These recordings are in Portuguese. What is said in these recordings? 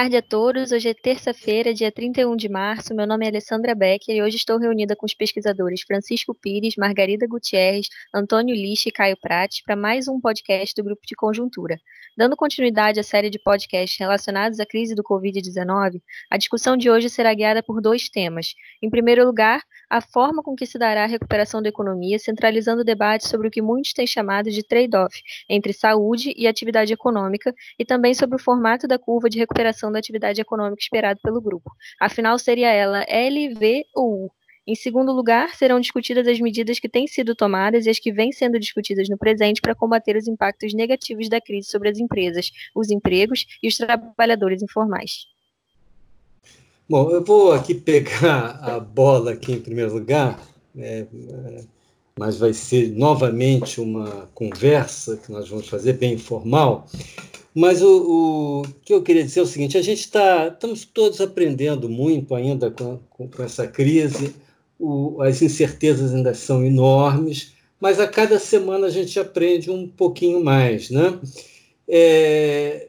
tarde a todos. Hoje é terça-feira, dia 31 de março. Meu nome é Alessandra Becker e hoje estou reunida com os pesquisadores Francisco Pires, Margarida Gutierrez, Antônio Lixe e Caio Prates para mais um podcast do Grupo de Conjuntura. Dando continuidade à série de podcasts relacionados à crise do Covid-19, a discussão de hoje será guiada por dois temas. Em primeiro lugar, a forma com que se dará a recuperação da economia, centralizando o debate sobre o que muitos têm chamado de trade-off entre saúde e atividade econômica, e também sobre o formato da curva de recuperação da atividade econômica esperado pelo grupo. Afinal, seria ela L, V ou U? Em segundo lugar, serão discutidas as medidas que têm sido tomadas e as que vêm sendo discutidas no presente para combater os impactos negativos da crise sobre as empresas, os empregos e os trabalhadores informais. Bom, eu vou aqui pegar a bola aqui em primeiro lugar, é, é, mas vai ser novamente uma conversa que nós vamos fazer bem informal. Mas o, o, que eu queria dizer é o seguinte: a gente está, estamos todos aprendendo muito ainda com, com, com essa crise, o, as incertezas ainda são enormes, mas a cada semana a gente aprende um pouquinho mais. Né? É,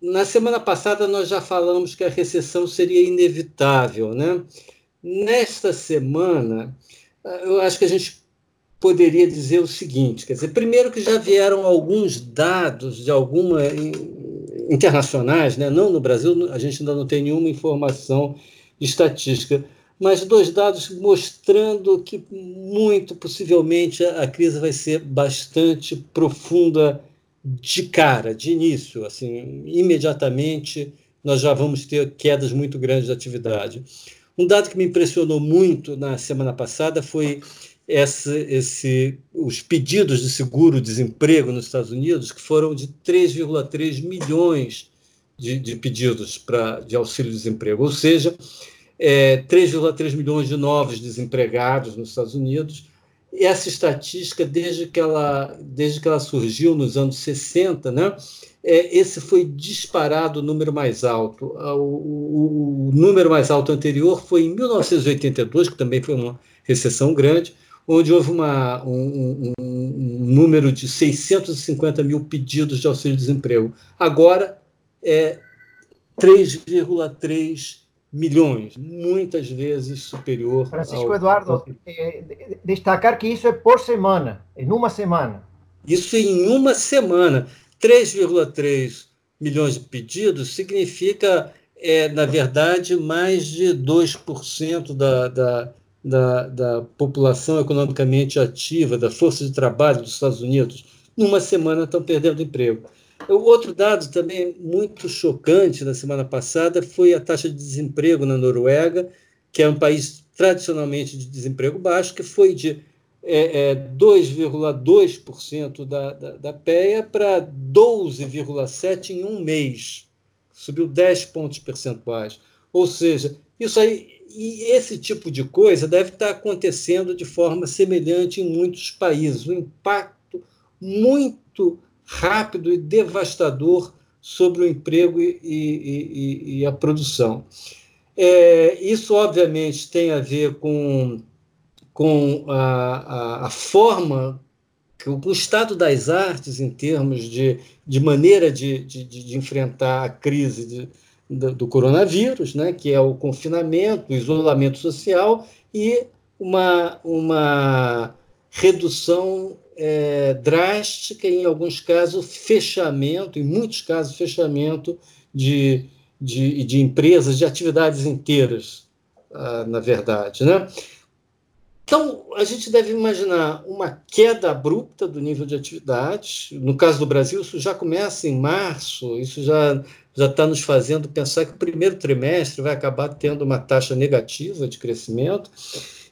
na semana passada nós já falamos que a recessão seria inevitável. Né? Nesta semana, eu acho que a gente poderia dizer o seguinte: quer dizer, primeiro que já vieram alguns dados de alguma internacionais, né? não no Brasil, a gente ainda não tem nenhuma informação estatística, mas dois dados mostrando que muito possivelmente a, crise vai ser bastante profunda de cara, de início, assim, imediatamente nós já vamos ter quedas muito grandes de atividade. Um dado que me impressionou muito na semana passada foi esse, esse, os pedidos de seguro-desemprego nos Estados Unidos, que foram de 3,3 milhões de, de, pedidos pra, de auxílio-desemprego, ou seja, é, 3,3 milhões de novos desempregados nos Estados Unidos. Essa estatística, desde que ela, desde que ela surgiu nos anos 60, né, é, esse foi disparado o número mais alto. O, o, o número mais alto anterior foi em 1982, que também foi uma recessão grande, onde houve uma, um, um, um, número de 650 mil pedidos de auxílio-desemprego. Agora é 3,3 milhões, muitas vezes superior. Francisco ao... Eduardo, é, destacar que isso é por semana, em uma semana. Isso em uma semana. 3,3 milhões de pedidos significa, é, na verdade, mais de 2% da, da, da, da população economicamente ativa, da força de trabalho dos Estados Unidos, numa semana estão perdendo emprego. O outro dado também muito chocante na semana passada foi a taxa de desemprego na Noruega, que é um país tradicionalmente de desemprego baixo, que foi de é, é, 2,2% da, da, da PEA para 12,7% em um mês. Subiu 10 pontos percentuais. Ou seja, isso aí e esse tipo de coisa deve estar acontecendo de forma semelhante em muitos países. Um impacto muito rápido e devastador sobre o emprego e, e, e a produção. É, isso, obviamente, tem a ver com, com a, a, a forma, com o estado das artes em termos de, de maneira de, de, de enfrentar a crise de, do, coronavírus, né, que é o confinamento, o isolamento social e uma, uma redução é, drástica, em alguns casos, fechamento, em muitos casos, fechamento de, de, de empresas, de atividades inteiras, ah, na verdade. Né? Então, a gente deve imaginar uma queda abrupta do nível de atividade. No caso do Brasil, isso já começa em março, isso já já está nos fazendo pensar que o primeiro trimestre vai acabar tendo uma taxa negativa de crescimento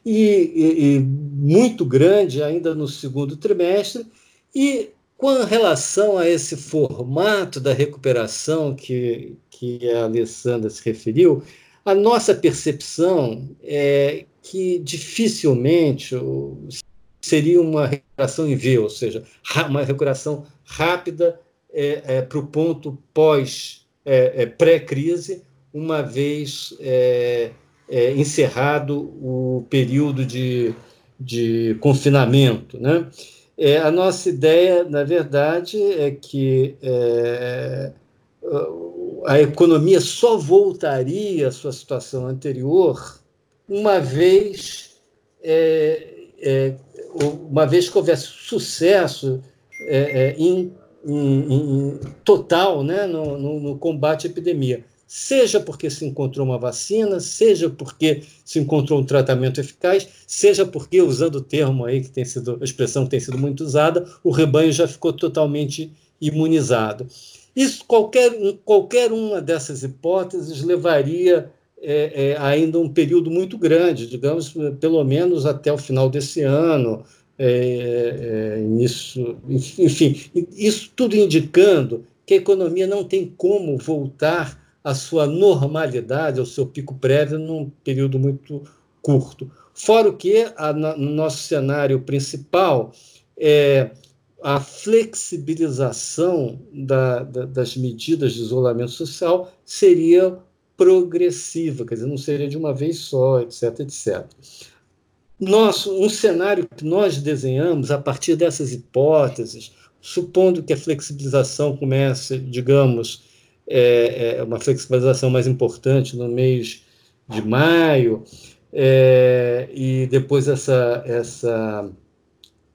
e, e, e muito grande ainda no segundo trimestre. E com relação a esse formato da recuperação que, que a Alessandra se referiu, a nossa percepção é que dificilmente seria uma recuperação em V, ou seja, uma recuperação rápida é, é, para o ponto pós é, é, pré-crise, uma vez é, é, encerrado o período de, de confinamento. Né? É, a nossa ideia, na verdade, é que a economia só voltaria à sua situação anterior uma vez, é, é, uma vez que houvesse sucesso é, é em, em, em, total né, no, no, no combate à epidemia seja porque se encontrou uma vacina, seja porque se encontrou um tratamento eficaz, seja porque, usando o termo aí que tem sido, a expressão que tem sido muito usada, o rebanho já ficou totalmente imunizado. Isso, qualquer, qualquer uma dessas hipóteses levaria é, é, ainda um período muito grande, digamos, pelo menos até o final desse ano, é, é início, enfim, isso tudo indicando que a economia não tem como voltar à sua normalidade, ao seu pico prévio, num período muito curto. Fora o que, a, no nosso cenário principal, é, a flexibilização da, da, das medidas de isolamento social seria progressiva, quer dizer, não seria de uma vez só, etc, etc. Nosso, um cenário que nós desenhamos a partir dessas hipóteses, supondo que a flexibilização comece, digamos, é, é uma flexibilização mais importante no mês de maio, é, e depois essa, essa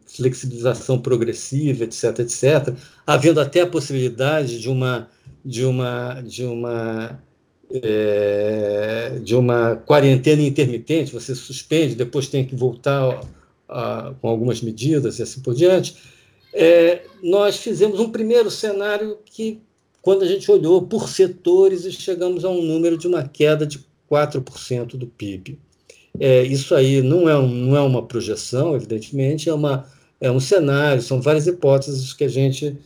flexibilização progressiva, etc., etc., havendo até a possibilidade de uma de uma de uma é, de uma quarentena intermitente, você suspende, depois tem que voltar a, com algumas medidas e assim por diante. É, nós fizemos um primeiro cenário que, quando a gente olhou por setores, chegamos a um número de uma queda de 4% do PIB. É, isso aí não é, um, não é uma projeção, evidentemente, é uma, é um cenário, são várias hipóteses que a gente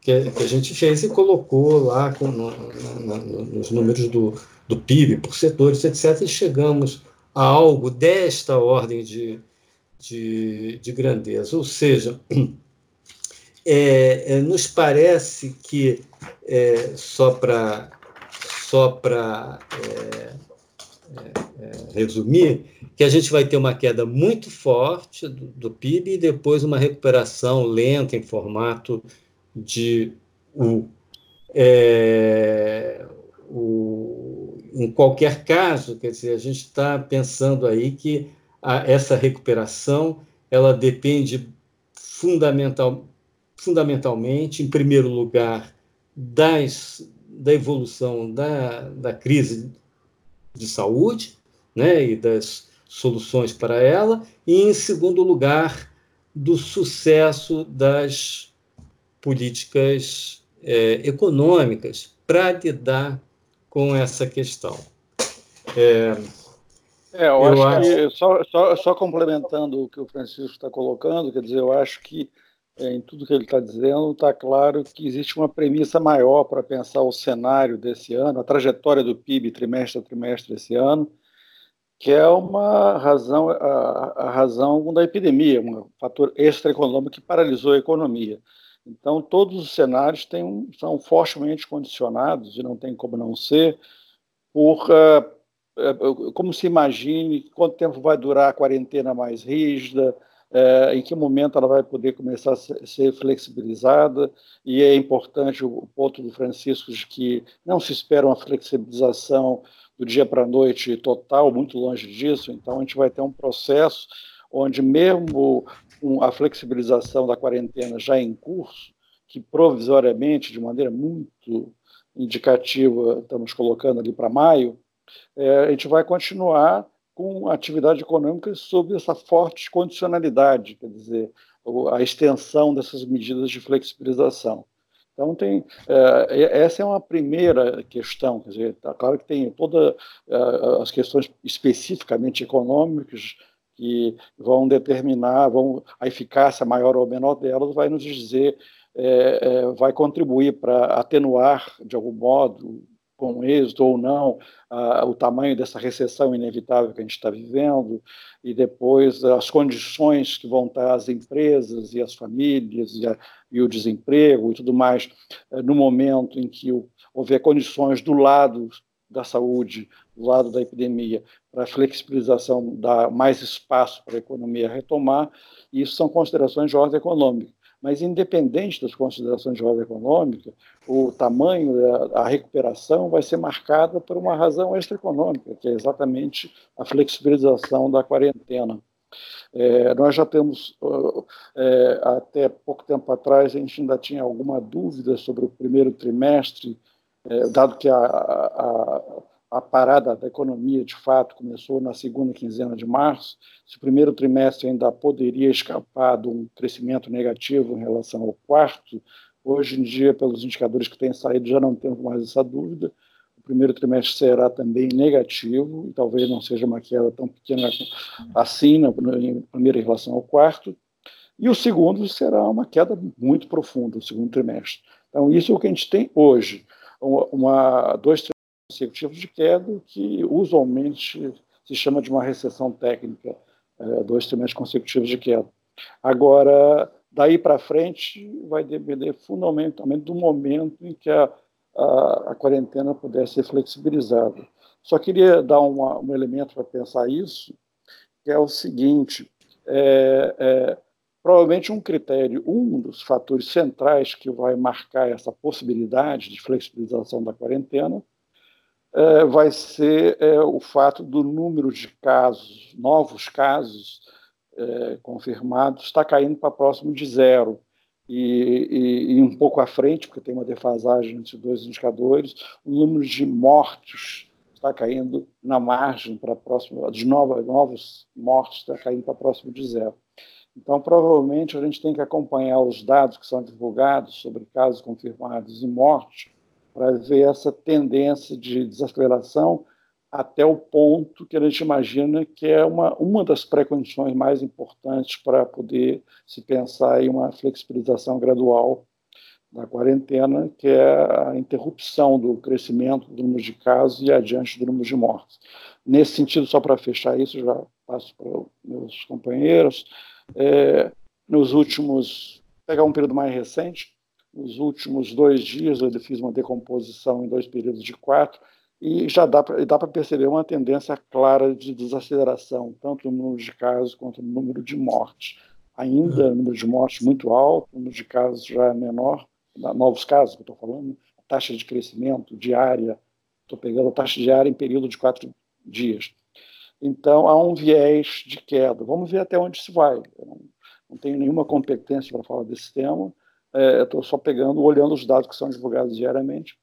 que, a gente fez e colocou lá com, no, no, nos números do, do PIB por setores, etc., e chegamos a algo desta ordem de, de, de grandeza. Ou seja, é, é, nos parece que, é, só para só para é, é, é, resumir, que a gente vai ter uma queda muito forte do, do, PIB e depois uma recuperação lenta em formato de U. É, o, em qualquer caso, quer dizer, a gente está pensando aí que a, essa recuperação ela depende fundamental, fundamentalmente, em primeiro lugar, das, da evolução da, da crise de saúde né, e das soluções para ela, e, em segundo lugar, do sucesso das políticas é, econômicas para lidar com essa questão. É, é eu, eu, acho, que, só, só, só, complementando o que o Francisco está colocando, quer dizer, eu acho que é, em tudo que ele está dizendo, está claro que existe uma premissa maior para pensar o cenário desse ano, a trajetória do PIB trimestre a trimestre desse ano, que é uma razão, a, a razão da epidemia, um fator extraeconômico que paralisou a economia. Então, todos os cenários têm, são fortemente condicionados, e não tem como não ser, por uh, como se imagine quanto tempo vai durar a quarentena mais rígida, uh, em que momento ela vai poder começar a ser flexibilizada, e é importante o ponto do Francisco de que não se espera uma flexibilização do dia para a noite total, muito longe disso, então a gente vai ter um processo onde mesmo com a flexibilização da quarentena já em curso, que provisoriamente, de maneira muito indicativa, estamos colocando ali para maio, é, a gente vai continuar com atividade econômica sob essa forte condicionalidade, quer dizer, a extensão dessas medidas de flexibilização. Então, tem, é, essa é uma primeira questão, quer dizer, tá claro que tem todas é, as questões especificamente econômicas, que vão determinar, vão, a eficácia maior ou menor delas vai nos dizer, é, é, vai contribuir para atenuar, de algum modo, com êxito ou não, a, o tamanho dessa recessão inevitável que a gente está vivendo, e depois as condições que vão estar as empresas e as famílias e, a, e o desemprego e tudo mais, é, no momento em que o, houver condições do lado da saúde, do lado da epidemia, para a flexibilização, dar mais espaço para a economia retomar, e isso são considerações de ordem econômica. Mas, independente das considerações de ordem econômica, o tamanho, a recuperação vai ser marcada por uma razão extraeconômica, que é exatamente a flexibilização da quarentena. É, nós já temos, é, até pouco tempo atrás, a gente ainda tinha alguma dúvida sobre o primeiro trimestre, é, dado que a, a, a, parada da economia, de fato, começou na segunda quinzena de março, se o primeiro trimestre ainda poderia escapar de um crescimento negativo em relação ao quarto, hoje em dia, pelos indicadores que têm saído, já não temos mais essa dúvida, o primeiro trimestre será também negativo, e talvez não seja uma queda tão pequena assim, na, em primeira em relação ao quarto. E o segundo será uma queda muito profunda, o segundo trimestre. Então, isso é o que a gente tem hoje. Uma, dois trimestres consecutivos de queda, que usualmente se chama de uma recessão técnica, é, dois trimestres consecutivos de queda. Agora, daí para frente, vai depender fundamentalmente do momento em que a a, a quarentena pudesse ser flexibilizada. Só queria dar uma, um elemento para pensar isso, que é o seguinte: é, é, provavelmente um critério, um dos fatores centrais que vai marcar essa possibilidade de flexibilização da quarentena é, vai ser é, o fato do número de casos, novos casos é, confirmados, está caindo para próximo de zero e, e, e, um pouco à frente, porque tem uma defasagem entre dois indicadores, o número de mortos está caindo na margem para próximo, de novos, novos mortos está caindo para próximo de zero. Então, provavelmente, a gente tem que acompanhar os dados que são divulgados sobre casos confirmados e mortes para ver essa tendência de desaceleração até o ponto que a gente imagina que é uma, uma das pré-condições mais importantes para poder se pensar em uma flexibilização gradual da quarentena, que é a interrupção do crescimento do número de casos e adiante do número de mortes. Nesse sentido, só para fechar isso, já passo para meus companheiros, é, nos últimos, pegar um período mais recente, nos últimos dois dias eu fiz uma decomposição em dois períodos de quatro, e já dá para perceber uma tendência clara de desaceleração, tanto no número de casos quanto no número de mortes. Ainda o número de mortes muito alto, o número de casos já é menor, novos casos que eu estou falando, a taxa de crescimento diária, estou pegando a taxa diária em período de quatro dias. Então, há um viés de queda. Vamos ver até onde isso vai. Eu não, não tenho nenhuma competência para falar desse tema, é, estou só pegando, olhando os dados que são divulgados diariamente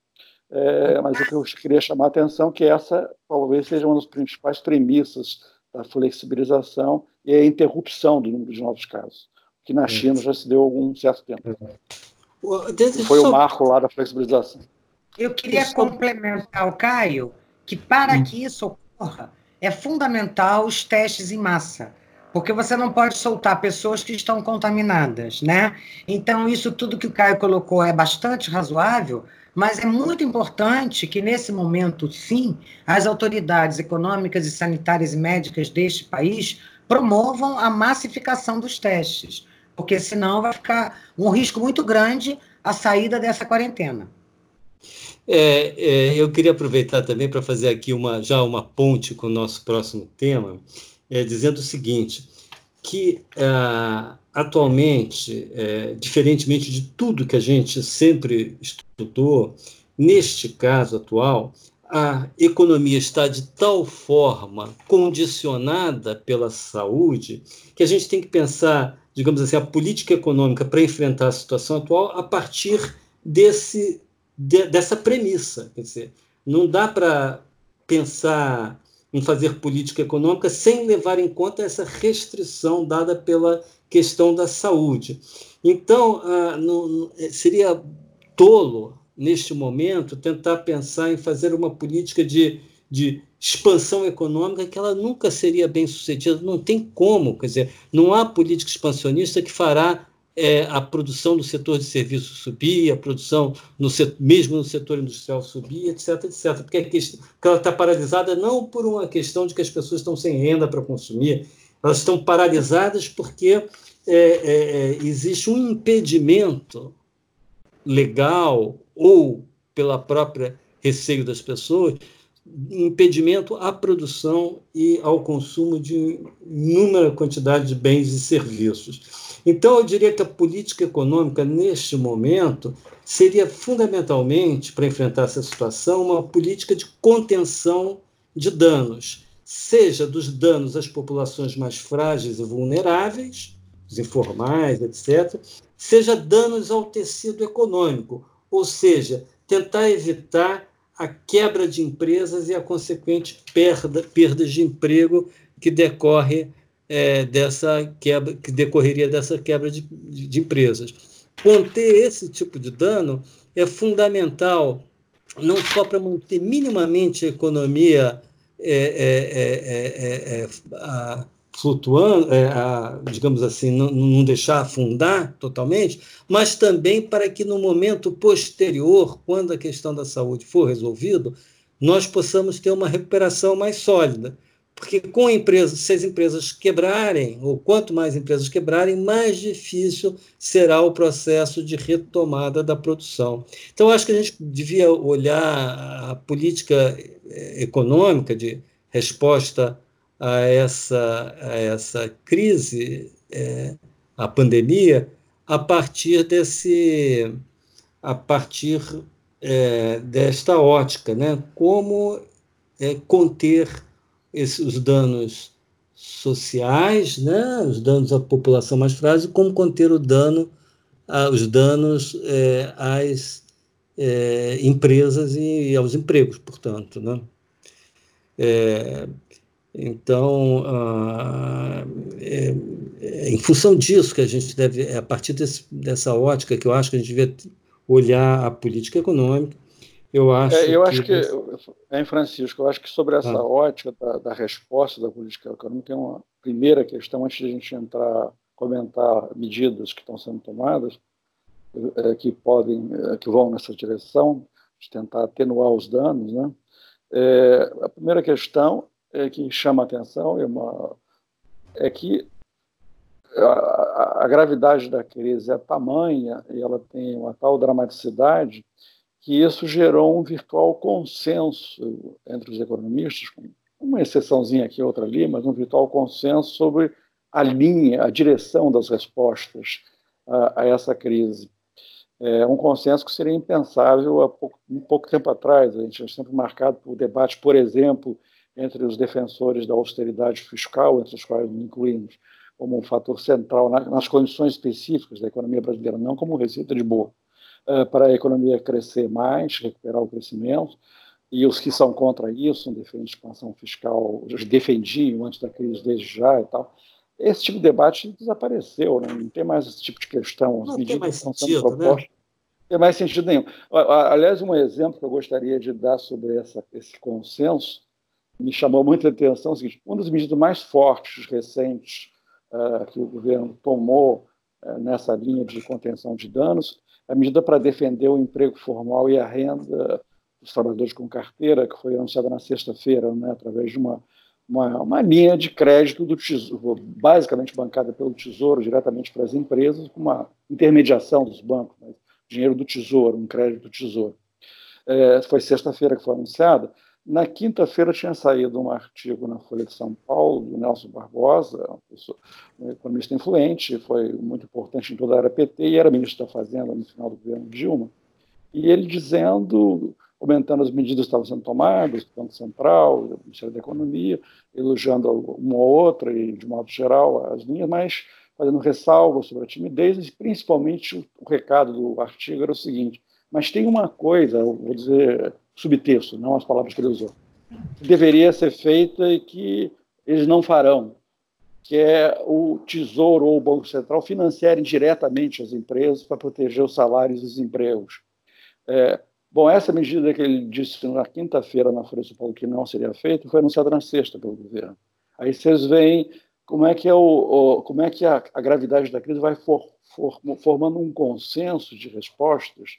é, mas o que eu queria chamar a atenção é que essa talvez seja uma das principais premissas da flexibilização e a interrupção do número de novos casos, que na China já se deu algum certo tempo. Foi o marco lá da flexibilização. Eu queria complementar o Caio que para hum. que isso ocorra é fundamental os testes em massa porque você não pode soltar pessoas que estão contaminadas, né? Então, isso tudo que o Caio colocou é bastante razoável, mas é muito importante que, nesse momento, sim, as autoridades econômicas e sanitárias e médicas deste país promovam a massificação dos testes, porque senão vai ficar um risco muito grande a saída dessa quarentena. É, é, eu queria aproveitar também para fazer aqui uma, já uma ponte com o nosso próximo tema, é, dizendo o seguinte, que ah, atualmente, é, diferentemente de tudo que a gente sempre estudou, neste caso atual, a economia está de tal forma condicionada pela saúde que a gente tem que pensar, digamos assim, a política econômica para enfrentar a situação atual a partir desse, de, dessa premissa. Quer dizer, não dá para pensar em fazer política econômica sem levar em conta essa restrição dada pela questão da saúde. Então, ah, não, seria tolo, neste momento, tentar pensar em fazer uma política de, de expansão econômica que ela nunca seria bem sucedida. Não tem como, quer dizer, não há política expansionista que fará é, a produção do setor de serviços subir, a produção no setor, mesmo no setor industrial subir, etc, etc. Porque, questão, porque ela está paralisada não por uma questão de que as pessoas estão sem renda para consumir, elas estão paralisadas porque é, é, é, existe um impedimento legal ou pela própria receio das pessoas, impedimento à produção e ao consumo de inúmera quantidade de bens e serviços. Então, eu diria que a política econômica, neste momento, seria fundamentalmente, para enfrentar essa situação, uma política de contenção de danos, seja dos danos às populações mais frágeis e vulneráveis, os informais, etc., seja danos ao tecido econômico, ou seja, tentar evitar a quebra de empresas e a consequente perda, perda de emprego que decorre é, dessa quebra, que decorreria dessa quebra de, de, empresas. Conter esse tipo de dano é fundamental, não só para manter minimamente a economia é, é, é, a, flutuando, a, digamos assim, não, não deixar afundar totalmente, mas também para que no momento posterior, quando a questão da saúde for resolvida, nós possamos ter uma recuperação mais sólida. Porque com empresas, se as empresas quebrarem, ou quanto mais empresas quebrarem, mais difícil será o processo de retomada da produção. Então, acho que a gente devia olhar a política eh, econômica de resposta a essa, a essa crise, é, a pandemia, a partir desse a partir é, desta ótica, né? Como é, conter esses, os danos sociais, né, os danos à população mais frágil, como conter o dano, os danos é, às é, empresas e, e, aos empregos, portanto. Né? É, então, é, é, em função disso que a gente deve, é a partir desse, dessa ótica que eu acho que a gente deve olhar a política econômica, eu acho. É, eu que... acho que, é, Francisco, eu acho que sobre essa ah. ótica da, da, resposta da política econômica, tem uma primeira questão, antes de a gente entrar, comentar medidas que estão sendo tomadas, é, que podem, é, que vão nessa direção, de tentar atenuar os danos, né? É, a primeira questão é que chama a atenção é, uma, é que a, a, gravidade da crise é tamanha e ela tem uma tal dramaticidade que isso gerou um virtual consenso entre os economistas, uma exceçãozinha aqui, outra ali, mas um virtual consenso sobre a linha, a direção das respostas a, a essa crise. É um consenso que seria impensável há pouco, um pouco tempo atrás. A gente é sempre marcado por debate, por exemplo, entre os defensores da austeridade fiscal, entre os quais incluímos, como um fator central nas condições específicas da economia brasileira, não como receita de boa. Eh, para a economia crescer mais, recuperar o crescimento, e os que são contra isso, defendem expansão fiscal, defendiam antes da crise desde já e tal. Esse tipo de debate desapareceu, né? não tem mais esse tipo de questão. As não medidas tem mais estão sentido, sendo né? propostas. Né? Não tem mais sentido nenhum. Aliás, um exemplo que eu gostaria de dar sobre essa, esse consenso me chamou muita atenção é o seguinte: uma das medidas mais fortes recentes uh, que o governo tomou uh, nessa linha de contenção de danos a medida para defender o emprego formal e a renda dos trabalhadores com carteira, que foi anunciada na sexta-feira, né, através de uma, uma, uma, linha de crédito do tesouro, basicamente bancada pelo Tesouro diretamente para as empresas, com uma intermediação dos bancos, né, dinheiro do Tesouro, um crédito do Tesouro. É, foi sexta-feira que foi anunciada. Na quinta-feira tinha saído um artigo na Folha de São Paulo, do Nelson Barbosa, um economista influente, foi muito importante em toda a área PT e era ministro da Fazenda no final do governo Dilma. E ele dizendo, comentando as medidas que estavam sendo tomadas, do Banco Central, do Ministério da Economia, elogiando uma ou outra e, de modo geral, as linhas, mas fazendo ressalvas sobre a timidez e, principalmente, o, recado do artigo era o seguinte, mas tem uma coisa, vou dizer subtexto, não as palavras que ele usou, que deveria ser feita e que eles não farão, que é o Tesouro ou o Banco Central financiarem diretamente as empresas para proteger os salários e os empregos. É, bom, essa medida que ele disse na quinta-feira na Folha de São Paulo que não seria feita foi anunciada na sexta pelo governo. Aí vocês veem como é que, é o, o como é que a, a, gravidade da crise vai for, for, formando um consenso de respostas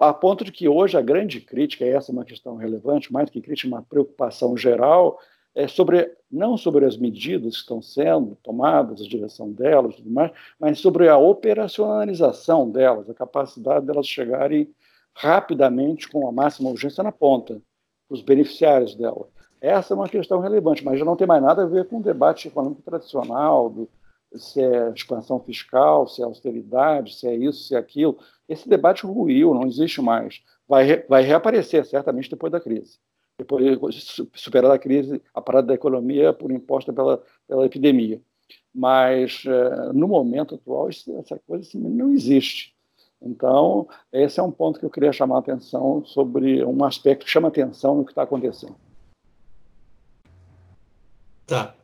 a ponto de que hoje a grande crítica, e essa é uma questão relevante, mais que crítica, uma preocupação geral, é sobre não sobre as medidas que estão sendo tomadas, a direção delas, tudo mais, mas sobre a operacionalização delas, a capacidade delas chegarem rapidamente com a máxima urgência na ponta, os beneficiários dela. Essa é uma questão relevante, mas já não tem mais nada a ver com o debate econômico tradicional do, se é expansão fiscal, se é austeridade, se é isso, se é aquilo. Esse debate ruiu, não existe mais. Vai, vai reaparecer, certamente, depois da crise. Depois de superar a crise, a parada da economia por imposta pela, pela epidemia. Mas, é, no momento atual, essa coisa assim, não existe. Então, esse é um ponto que eu queria chamar a atenção sobre um aspecto que chama atenção no que está acontecendo. Tá.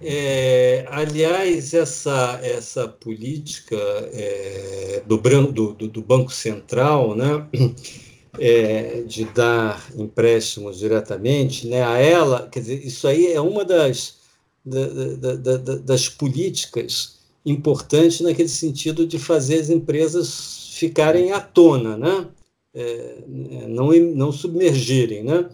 É, aliás, essa, essa política é, do, do, do, Banco Central, né, é, de dar empréstimos diretamente né, a ela, quer dizer, isso aí é uma das, da, da, da, das políticas importantes naquele sentido de fazer as empresas ficarem à tona, né, é, não, não submergirem. Né?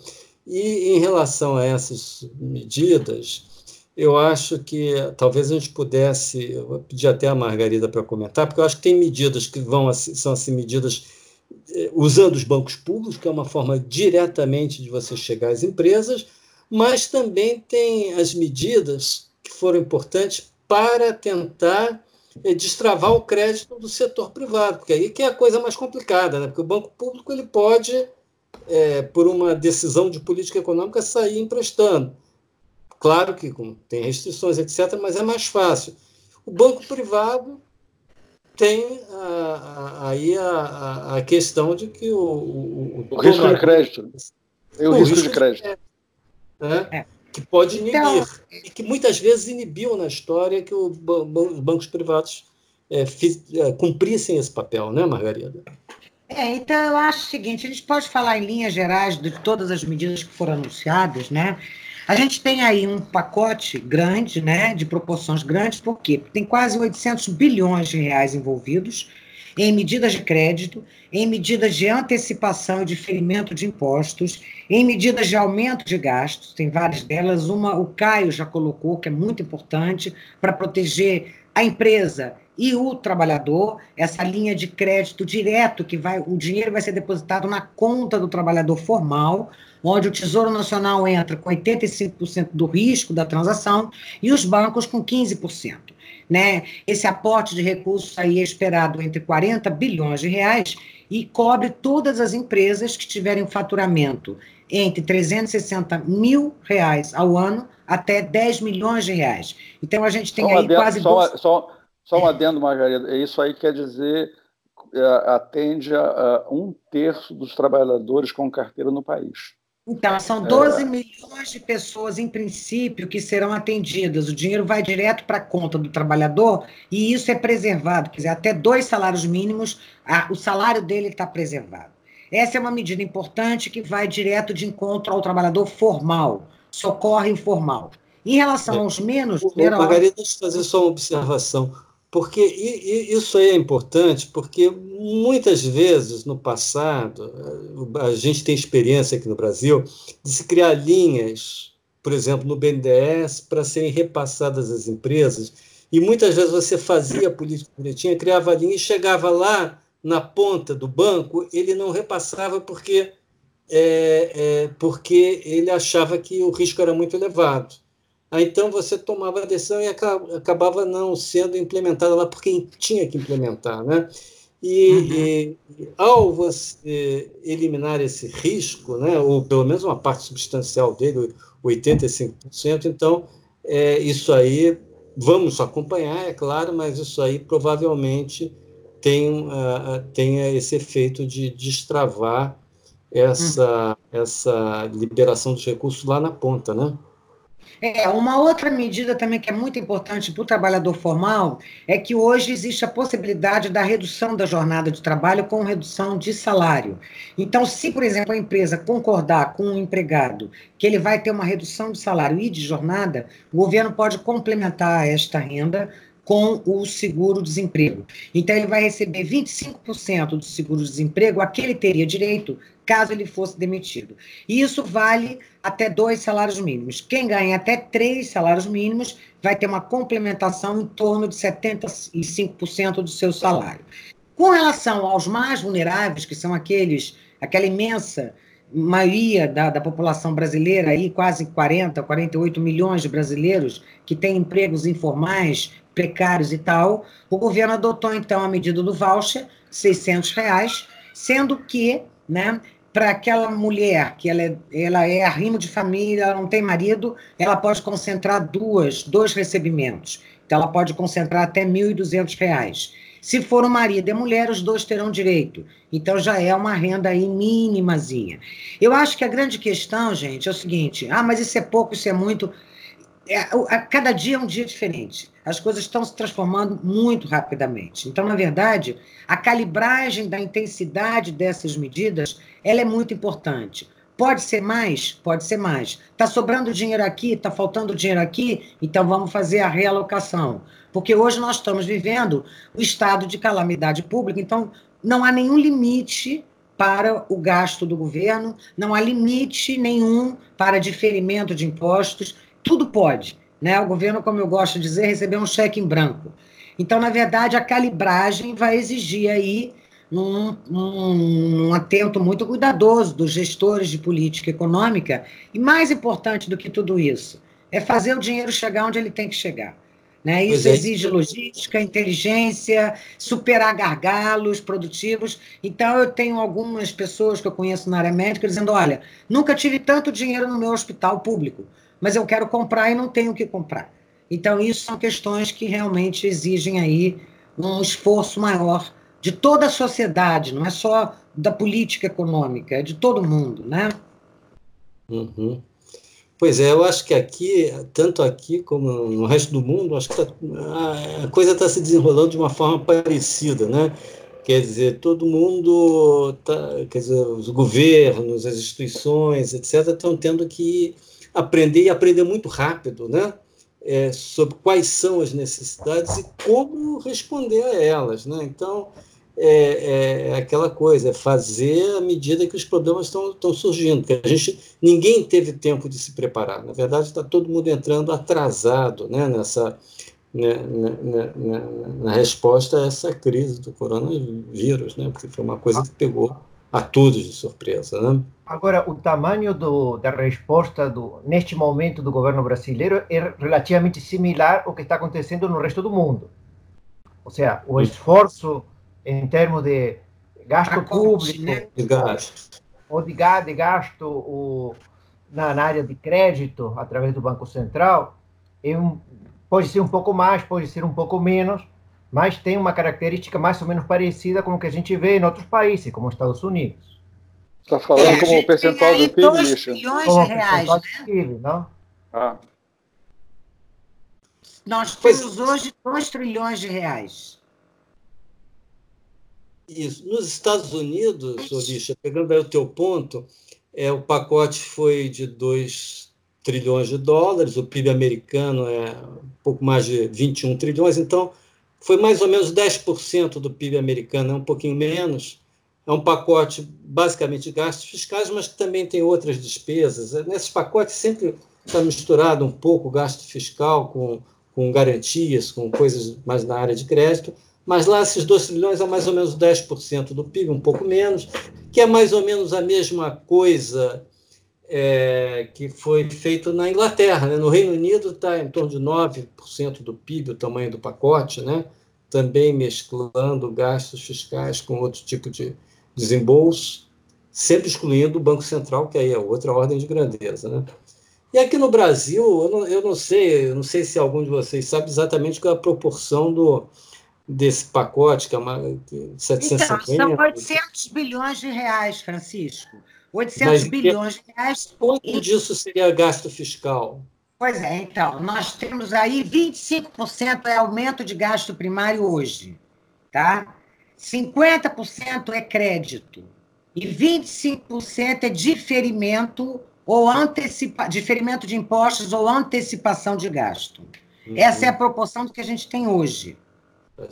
E em relação a essas medidas, eu acho que talvez a gente pudesse, eu vou pedir até a Margarida para comentar, porque eu acho que tem medidas que vão são assim medidas eh, usando os bancos públicos, que é uma forma diretamente de você chegar às empresas, mas também tem as medidas que foram importantes para tentar eh, destravar o crédito do setor privado, porque aí que é a coisa mais complicada, né? porque o banco público ele pode, é, por uma decisão de política econômica, sair emprestando Claro que tem restrições, etc., mas é mais fácil. O banco privado tem aí a, a, questão de que o. O, o risco de crédito. É o, o risco, risco, de crédito. De, né, é. Que pode inibir. Então, e que muitas vezes inibiu na história que os bancos privados é, fiz, é, cumprissem esse papel, né, Margarida? É, então eu acho o seguinte: a gente pode falar em linhas gerais de todas as medidas que foram anunciadas, né? A gente tem aí um pacote grande, né, de proporções grandes, por quê? Porque tem quase 800 bilhões de reais envolvidos em medidas de crédito, em medidas de antecipação e diferimento de impostos, em medidas de aumento de gastos, tem várias delas. Uma o Caio já colocou, que é muito importante, para proteger a empresa e o trabalhador, essa linha de crédito direto que vai, o dinheiro vai ser depositado na conta do trabalhador formal, onde o Tesouro Nacional entra com 85% do risco da transação e os bancos com 15%. Né? Esse aporte de recursos aí é esperado entre 40 bilhões de reais e cobre todas as empresas que tiverem faturamento entre 360 mil reais ao ano até 10 milhões de reais. Então a gente tem só aí adendo, quase. Só, dois... só, só um adendo, Margarida. Isso aí quer dizer é, atende a, a um terço dos trabalhadores com carteira no país. Então, são 12 é. milhões de pessoas, em princípio, que serão atendidas. O dinheiro vai direto para a conta do trabalhador e isso é preservado. Quer dizer, até dois salários mínimos, a, o salário dele está preservado. Essa é uma medida importante que vai direto de encontro ao trabalhador formal, socorre o formal. Em relação é. aos menos. Margarida, deixa eu fazer só uma observação. Porque isso aí é importante, porque muitas vezes no passado, a gente tem experiência aqui no Brasil de se criar linhas, por exemplo, no BNDES, para serem repassadas às empresas, e muitas vezes você fazia a política bonitinha, criava a linha e chegava lá na ponta do banco, ele não repassava porque, é, é, porque ele achava que o risco era muito elevado. Aí, então você tomava a decisão e acabava não sendo implementada lá porque tinha que implementar, né? E, uhum. e, ao você eliminar esse risco, né, ou pelo menos uma parte substancial dele, 85%, então é, isso aí vamos acompanhar, é claro, mas isso aí provavelmente tem, uh, tem esse efeito de destravar essa, uhum. essa liberação dos recursos lá na ponta, né? É, uma outra medida também que é muito importante para o trabalhador formal é que hoje existe a possibilidade da redução da jornada de trabalho com redução de salário. Então, se, por exemplo, a empresa concordar com o um empregado que ele vai ter uma redução de salário e de jornada, o governo pode complementar esta renda com o seguro-desemprego. Então, ele vai receber 25% do seguro-desemprego a que ele teria direito caso ele fosse demitido. E isso vale até dois salários mínimos. Quem ganha até três salários mínimos vai ter uma complementação em torno de 75% do seu salário. Com relação aos mais vulneráveis, que são aqueles, aquela imensa maioria da, da população brasileira, aí quase 40, 48 milhões de brasileiros que têm empregos informais, precários e tal, o governo adotou então a medida do voucher, 600 reais, sendo que, né, para aquela mulher que ela é, ela é arrimo de família, ela não tem marido, ela pode concentrar duas, dois recebimentos. Então, ela pode concentrar até R$ 1.200. Se for o marido e a mulher, os dois terão direito. Então, já é uma renda aí mínimazinha. Eu acho que a grande questão, gente, é o seguinte: ah, mas isso é pouco, isso é muito. É, a, cada dia é um dia diferente. As coisas estão se transformando muito rapidamente. Então, na verdade, a calibragem da intensidade dessas medidas ela é muito importante. Pode ser mais? Pode ser mais. Está sobrando dinheiro aqui, está faltando dinheiro aqui, então vamos fazer a realocação. Porque hoje nós estamos vivendo o estado de calamidade pública, então não há nenhum limite para o gasto do governo, não há limite nenhum para diferimento de impostos, tudo pode. Né? O governo, como eu gosto de dizer, recebeu um cheque em branco. Então, na verdade, a calibragem vai exigir aí num, num, num, atento muito cuidadoso dos gestores de política econômica, e mais importante do que tudo isso, é fazer o dinheiro chegar onde ele tem que chegar. Né? Isso é. exige logística, inteligência, superar gargalos produtivos. Então, eu tenho algumas pessoas que eu conheço na área médica dizendo: olha, nunca tive tanto dinheiro no meu hospital público, mas eu quero comprar e não tenho o que comprar. Então, isso são questões que realmente exigem aí um esforço maior de toda a sociedade, não é só da política econômica, é de todo mundo, né? Uhum. Pois é, eu acho que aqui, tanto aqui como no resto do mundo, acho que tá, a coisa está se desenrolando de uma forma parecida, né? Quer dizer, todo mundo, tá, quer dizer, os governos, as instituições, etc., estão tendo que aprender e aprender muito rápido, né? É, sobre quais são as necessidades e como responder a elas, né? Então, é, é, é, aquela coisa, é fazer à medida que os problemas estão surgindo. Porque a gente, ninguém teve tempo de se preparar. Na verdade, está todo mundo entrando atrasado né, nessa, né, né, né, né, na resposta a essa crise do coronavírus, né, porque foi uma coisa que pegou a todos de surpresa. Né? Agora, o tamanho do, da resposta do, neste momento do governo brasileiro é relativamente similar ao que está acontecendo no resto do mundo. Ou seja, o esforço em termos de gasto público, né? de gasto. ou de, de gasto o, na, na, área de crédito, através do Banco Central, é um, pode ser um pouco mais, pode ser um pouco menos, mas tem uma característica mais ou menos parecida com o que a gente vê em outros países, como os Estados Unidos. Está falando é, como o percentual do PIB, 2 bilhões de reais, né? PIB, não? Ah. Nós temos hoje 2 trilhões de reais. Isso. Nos Estados Unidos, Odisha, pegando aí o teu ponto, é, o pacote foi de 2 trilhões de dólares, o PIB americano é um pouco mais de 21 trilhões, então foi mais ou menos 10% do PIB americano, é um pouquinho menos. É um pacote basicamente de gastos fiscais, mas também tem outras despesas. Nesses pacotes sempre está misturado um pouco gasto fiscal com, com garantias, com coisas mais na área de crédito, mas lá esses 2 trilhões é mais ou menos 10% do PIB, um pouco menos, que é mais ou menos a mesma coisa é, que foi feito na Inglaterra. Né? No Reino Unido está em torno de 9% do PIB, o tamanho do pacote, né? também mesclando gastos fiscais com outro tipo de desembolso, sempre excluindo o Banco Central, que aí é outra ordem de grandeza. Né? E aqui no Brasil, eu não, eu não sei, eu não sei se algum de vocês sabe exatamente qual é a proporção do, desse pacote, que é uma 750... Então, são 800 bilhões de reais, Francisco. 800 Mas, bilhões de reais. Quanto disso seria gasto fiscal? Pois é, então, nós temos aí 25% é aumento de gasto primário hoje, tá? 50% é crédito e 25% é diferimento ou antecipa, diferimento de impostos ou antecipação de gasto. Uhum. Essa é a proporção do que a gente tem hoje. Tá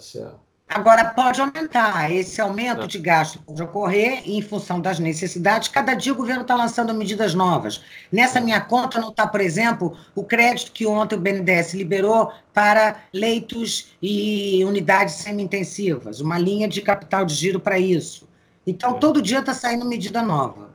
Agora, pode aumentar. Esse aumento tá. de gasto pode ocorrer em função das necessidades. Cada dia o governo está lançando medidas novas. Nessa minha conta não está, por exemplo, o crédito que ontem o BNDES liberou para leitos e unidades semi-intensivas, uma linha de capital de giro para isso. Então, é. todo dia está saindo medida nova.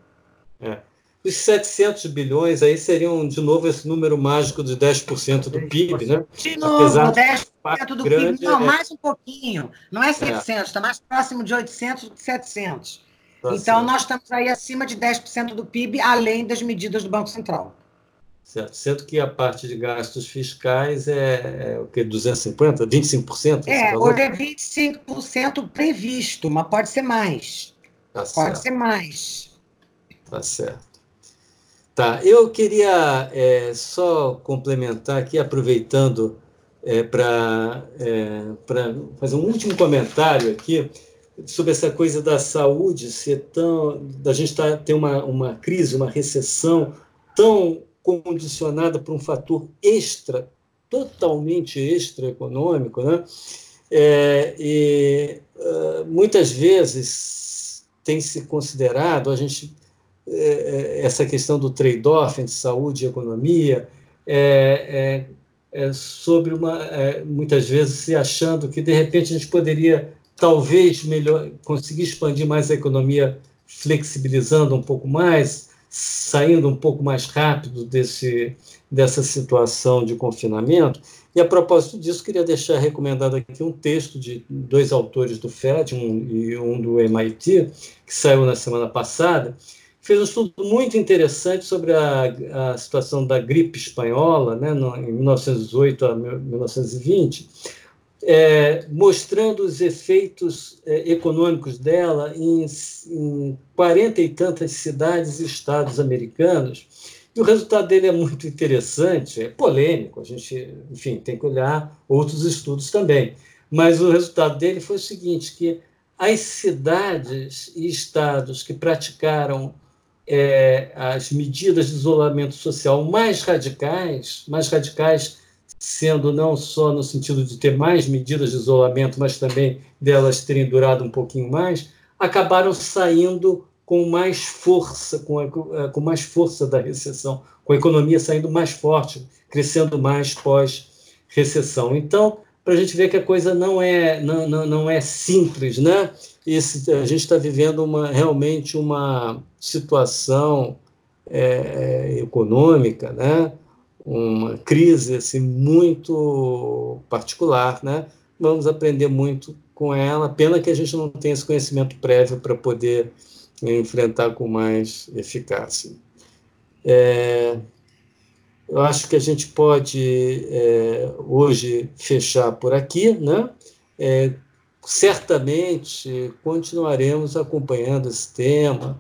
É. os 700 bilhões aí seriam, de novo, esse número mágico de 10% do PIB, né? De novo, Apesar 10% do PIB. Não, é... mais um pouquinho. Não é 700, está é. Tá mais próximo de 800 do que 700. Tá então, certo. nós estamos aí acima de 10% do PIB, além das medidas do Banco Central. Certo. Sendo que a parte de gastos fiscais é, é o que? 250%? 25%? É, hoje é 25% previsto, mas pode ser mais. Tá pode certo. ser mais. Tá certo. Tá, eu queria é, só complementar aqui, aproveitando é, para é, fazer um último comentário aqui sobre essa coisa da saúde ser tão. da gente tá, ter uma, uma crise, uma recessão tão condicionada por um fator extra, totalmente extra-econômico, né? É, e uh, muitas vezes tem se considerado, a gente, é, é, essa questão do trade-off entre saúde e economia, é, é, é sobre uma, muitas vezes se achando que de repente a gente poderia talvez melhor conseguir expandir mais a economia flexibilizando um pouco mais, saindo um pouco mais rápido desse, dessa situação de confinamento. E a propósito disso, queria deixar recomendado aqui um texto de dois autores do FED um, e um do MIT, que saiu na semana passada, fez um estudo muito interessante sobre a, a situação da gripe espanhola, né, no, em 1918 a 1920, é, mostrando os efeitos é, econômicos dela em, em 40 e tantas cidades e estados americanos. E o resultado dele é muito interessante, é polêmico, a gente, enfim, tem que olhar outros estudos também. Mas o resultado dele foi o seguinte, que as cidades e estados que praticaram é, as medidas de isolamento social mais radicais, mais radicais sendo não só no sentido de ter mais medidas de isolamento, mas também delas terem durado um pouquinho mais, acabaram saindo com mais força, com, a, com mais força da recessão, com a economia saindo mais forte, crescendo mais pós-recessão. Então, para a gente ver que a coisa não é, não, não, não é simples, né? Esse, a gente está vivendo uma, realmente uma situação é, econômica, né? uma crise assim, muito particular, né? Vamos aprender muito com ela. Pena que a gente não tenha esse conhecimento prévio para poder enfrentar com mais eficácia. É, eu acho que a gente pode é, hoje fechar por aqui, né? É, certamente continuaremos acompanhando esse tema,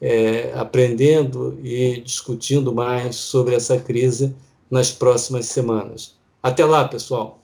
é, aprendendo e discutindo mais sobre essa crise nas próximas semanas. Até lá, pessoal!